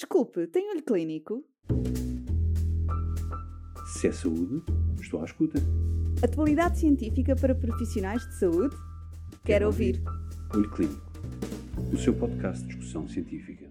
Desculpe, tem olho clínico? Se é saúde, estou à escuta. Atualidade científica para profissionais de saúde? Quero, Quero ouvir. ouvir. Olho Clínico, o seu podcast de discussão científica.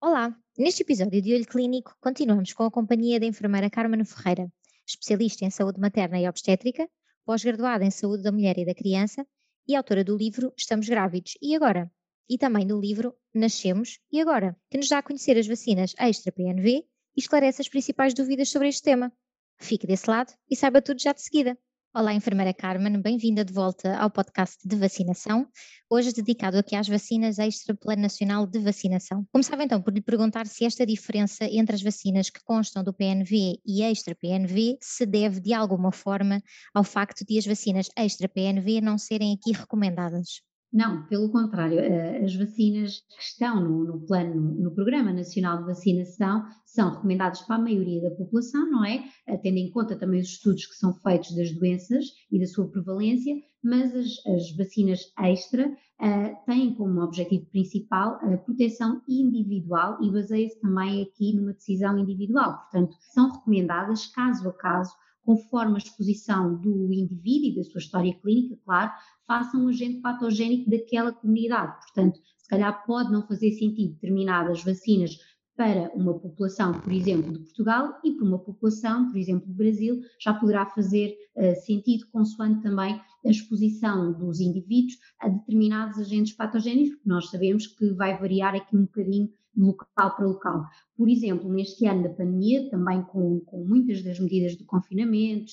Olá, neste episódio de Olho Clínico continuamos com a companhia da enfermeira Carmen Ferreira, especialista em saúde materna e obstétrica, pós-graduada em saúde da mulher e da criança e autora do livro Estamos Grávidos e Agora? E também do livro Nascemos e Agora, que nos dá a conhecer as vacinas extra-PNV e esclarece as principais dúvidas sobre este tema. Fique desse lado e saiba tudo já de seguida. Olá, enfermeira Carmen, bem-vinda de volta ao podcast de vacinação, hoje dedicado aqui às vacinas extra Plano Nacional de Vacinação. Começava então por lhe perguntar se esta diferença entre as vacinas que constam do PNV e extra PNV se deve de alguma forma ao facto de as vacinas extra PNV não serem aqui recomendadas. Não, pelo contrário, eh, as vacinas que estão no, no, plano, no Programa Nacional de Vacinação são recomendadas para a maioria da população, não é? Eh, tendo em conta também os estudos que são feitos das doenças e da sua prevalência, mas as, as vacinas extra uh, têm como objetivo principal a proteção individual e baseia-se também aqui numa decisão individual. Portanto, são recomendadas caso a caso conforme a exposição do indivíduo e da sua história clínica, claro, faça um agente patogénico daquela comunidade. Portanto, se calhar pode não fazer sentido determinadas vacinas para uma população, por exemplo, de Portugal e para uma população, por exemplo, do Brasil, já poderá fazer uh, sentido consoante também a exposição dos indivíduos a determinados agentes patogénicos, porque nós sabemos que vai variar aqui um bocadinho de local para local. Por exemplo, neste ano da pandemia, também com, com muitas das medidas de confinamento,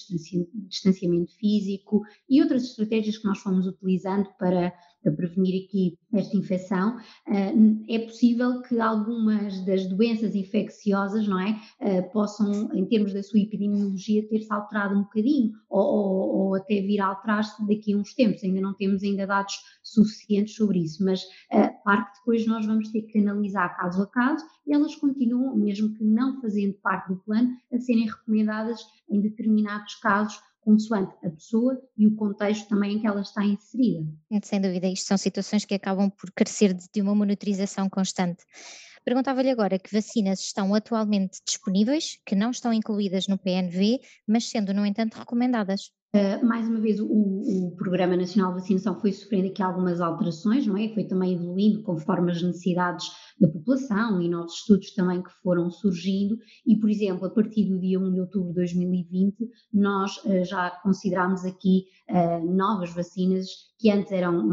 distanciamento físico e outras estratégias que nós fomos utilizando para, para prevenir aqui esta infecção, eh, é possível que algumas das doenças infecciosas, não é, eh, possam, em termos da sua epidemiologia, ter-se alterado um bocadinho ou, ou, ou até vir a alterar-se daqui a uns tempos. Ainda não temos ainda dados suficientes sobre isso, mas uh, claro que depois nós vamos ter que analisar caso a caso e elas continuam, mesmo que não fazendo parte do plano, a serem recomendadas em determinados casos consoante a pessoa e o contexto também em que ela está inserida. Sem dúvida, isto são situações que acabam por carecer de uma monitorização constante. Perguntava-lhe agora que vacinas estão atualmente disponíveis, que não estão incluídas no PNV, mas sendo, no entanto, recomendadas. Uh, mais uma vez, o, o, Programa Nacional de Vacinação foi sofrendo aqui algumas alterações, não é? Foi também evoluindo conforme as necessidades da população e novos estudos também que foram surgindo. E, por exemplo, a partir do dia 1 de outubro de 2020, nós uh, já consideramos aqui uh, novas vacinas que antes eram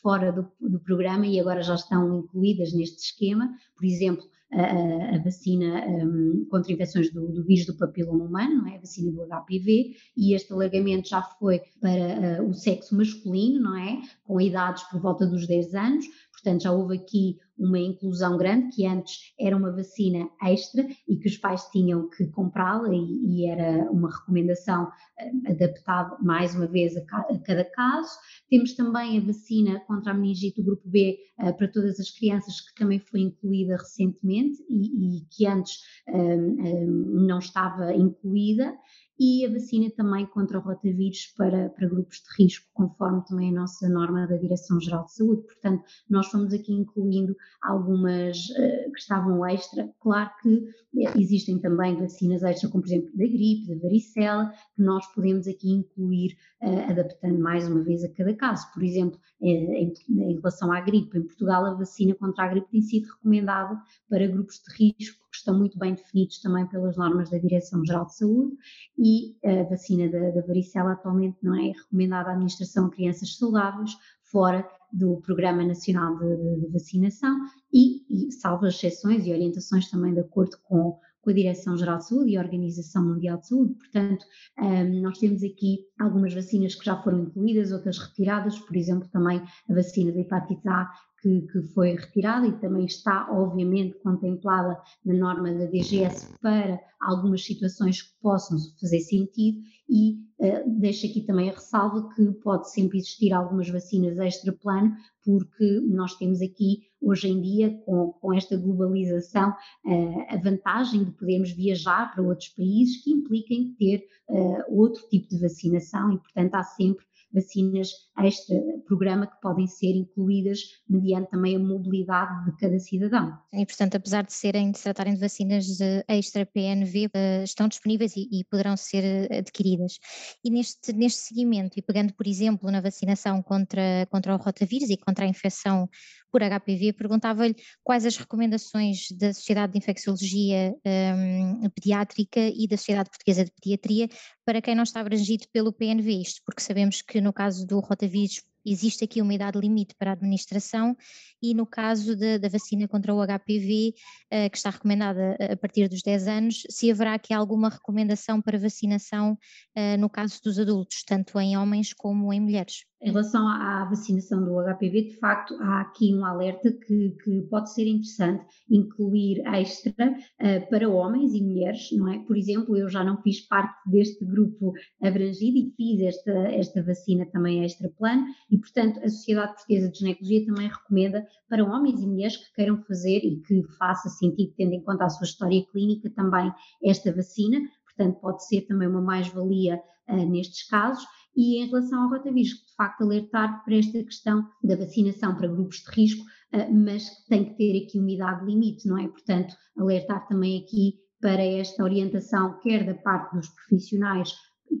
fora do, do programa e agora já estão incluídas neste esquema. Por exemplo, a, a vacina um, contra infecções do, do, vírus do papiloma humano, não é? a vacina do HPV, e este alargamento já foi para uh, o sexo masculino, não é? Com idades por volta dos 10 anos, Portanto, já houve aqui uma inclusão grande, que antes era uma vacina extra e que os pais tinham que comprá-la e, e, era uma recomendação uh, adaptada mais uma vez a, a, cada caso. Temos também a vacina contra a meningite do grupo B uh, para todas as crianças, que também foi incluída recentemente e, e que antes um, um, não estava incluída e a vacina também contra o rotavírus para, para grupos de risco, conforme também a nossa norma da Direção-Geral de Saúde. Portanto, nós fomos aqui incluindo algumas uh, que estavam extra. Claro que eh, existem também vacinas extra, como por exemplo da gripe, da varicela, que nós podemos aqui incluir, uh, adaptando mais uma vez a cada caso. Por exemplo, em, em relação à gripe, em Portugal a vacina contra a gripe tem sido recomendada para grupos de risco que estão muito bem definidos também pelas normas da Direção-Geral de Saúde e a vacina da, da varicela atualmente não é recomendada à administração a crianças saudáveis fora do Programa Nacional de, de, de Vacinação e, e, salvo as exceções e orientações também de acordo com, com a Direção-Geral de Saúde e a Organização Mundial de Saúde. Portanto, um, nós temos aqui algumas vacinas que já foram incluídas, outras retiradas, por exemplo, também a vacina da hepatite A que, que, foi retirada e também está, obviamente, contemplada na norma da DGS para algumas situações que possam fazer sentido e uh, deixo aqui também a ressalva que pode sempre existir algumas vacinas extra-plano, porque nós temos aqui, hoje em dia, com, com esta globalização, uh, a vantagem de podermos viajar para outros países que impliquem ter uh, outro tipo de vacinação e, portanto, há sempre vacinas extra programa que podem ser incluídas mediante também a mobilidade de cada cidadão. E portanto, apesar de serem, de tratarem de vacinas extra PNV, eh, estão disponíveis e, e poderão ser eh, adquiridas. E neste, neste seguimento, e pegando por exemplo na vacinação contra, contra o rotavírus e contra a infecção por HPV, perguntava-lhe quais as recomendações da Sociedade de Infecciologia um, Pediátrica e da Sociedade Portuguesa de Pediatria para quem não está abrangido pelo PNV, isto porque sabemos que no caso do rotavírus existe aqui uma idade limite para a administração e no caso de, da vacina contra o HPV, eh, que está recomendada a partir dos 10 anos, se haverá aqui alguma recomendação para vacinação uh, no caso dos adultos, tanto em homens como em mulheres? Em relação à vacinação do HPV, de facto, há aqui um alerta que, que pode ser interessante incluir extra uh, para homens e mulheres, não é? Por exemplo, eu já não fiz parte deste grupo abrangido e fiz esta, esta vacina também extra plano e, portanto, a Sociedade Portuguesa de Ginecologia também recomenda para homens e mulheres que queiram fazer e que faça sentido, tendo em conta a sua história clínica, também esta vacina. Portanto, pode ser também uma mais-valia uh, nestes casos. E em relação ao rotavírus, de facto, alertar para esta questão da vacinação para grupos de risco, uh, mas tem que ter aqui uma idade limite, não é? Portanto, alertar também aqui para esta orientação, quer da parte dos profissionais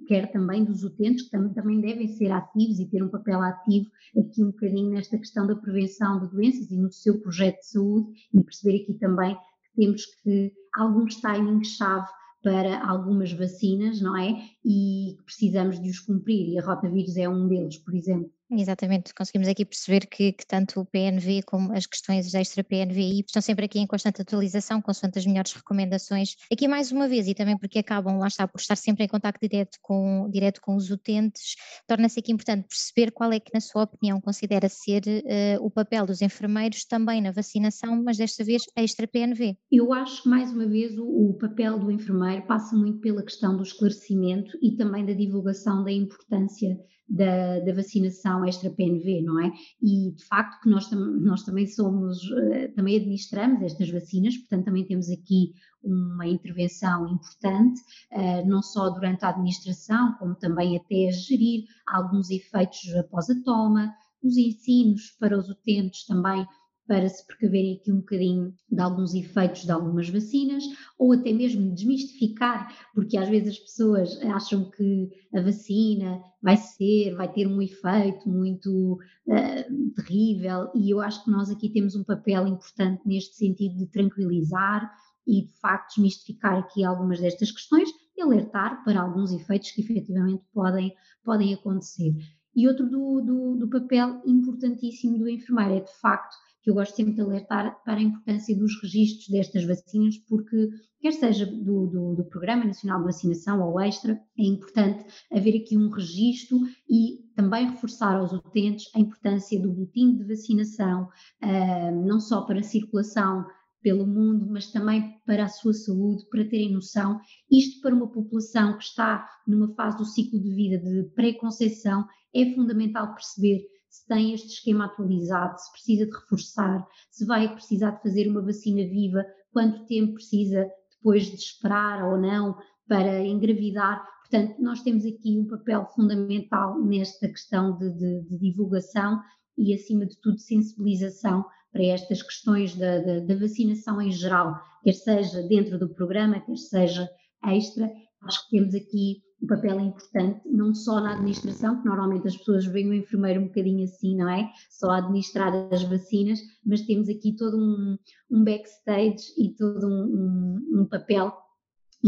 quer também dos utentes, que também devem ser ativos e ter um papel ativo aqui um bocadinho nesta questão da prevenção de doenças e no seu projeto de saúde e perceber aqui também que temos que alguns timings-chave para algumas vacinas, não é? E precisamos de os cumprir e a rotavírus é um deles, por exemplo. Exatamente, conseguimos aqui perceber que, que, tanto o PNV como as questões extra PNVI estão sempre aqui em constante atualização, consoante as melhores recomendações. Aqui mais uma vez, e também porque acabam, lá está, por estar sempre em contato direto com, direto com os utentes, torna-se aqui importante perceber qual é que, na sua opinião, considera ser uh, o papel dos enfermeiros também na vacinação, mas desta vez extra PNV. Eu acho que, mais uma vez, o, o papel do enfermeiro passa muito pela questão do esclarecimento e também da divulgação da importância da, da, vacinação extra-PNV, não é? E de facto que nós, nós também somos, eh, também administramos estas vacinas, portanto também temos aqui uma intervenção importante, eh, não só durante a administração, como também até a gerir alguns efeitos após a toma, os ensinos para os utentes também para se precaverem aqui um bocadinho de alguns efeitos de algumas vacinas, ou até mesmo desmistificar, porque às vezes as pessoas acham que a vacina vai ser, vai ter um efeito muito uh, terrível, e eu acho que nós aqui temos um papel importante neste sentido de tranquilizar e de facto desmistificar aqui algumas destas questões e alertar para alguns efeitos que efetivamente podem, podem acontecer. E outro do, do, do papel importantíssimo do enfermeiro é de facto que eu gosto sempre de alertar para a importância dos registros destas vacinas, porque, quer seja do, do, do, Programa Nacional de Vacinação ou extra, é importante haver aqui um registro e também reforçar aos utentes a importância do boletim de vacinação, uh, não só para a circulação pelo mundo, mas também para a sua saúde, para terem noção. Isto para uma população que está numa fase do ciclo de vida de pré-conceição, é fundamental perceber se tem este esquema atualizado, se precisa de reforçar, se vai precisar de fazer uma vacina viva, quanto tempo precisa depois de esperar ou não para engravidar. Portanto, nós temos aqui um papel fundamental nesta questão de, de, de divulgação e, acima de tudo, sensibilização para estas questões da, da, da, vacinação em geral, quer seja dentro do programa, quer seja extra. Acho que temos aqui um papel importante, não só na administração, que normalmente as pessoas veem o enfermeiro um bocadinho assim, não é? Só a administrar as vacinas, mas temos aqui todo um, um backstage e todo um, um, um papel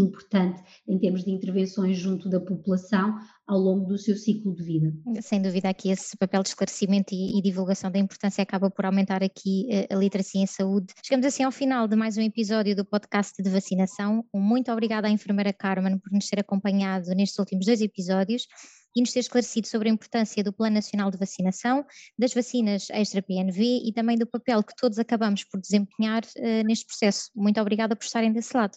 importante em termos de intervenções junto da população ao longo do seu ciclo de vida. Sem dúvida aqui esse papel de esclarecimento e, e divulgação da importância acaba por aumentar aqui a, eh, a literacia em saúde. Chegamos assim ao final de mais um episódio do podcast de vacinação. Um muito obrigada à enfermeira Carmen por nos ter acompanhado nestes últimos dois episódios e nos ter esclarecido sobre a importância do Plano Nacional de Vacinação, das vacinas extra-PNV e também do papel que todos acabamos por desempenhar uh, neste processo. Muito obrigada por estarem desse lado.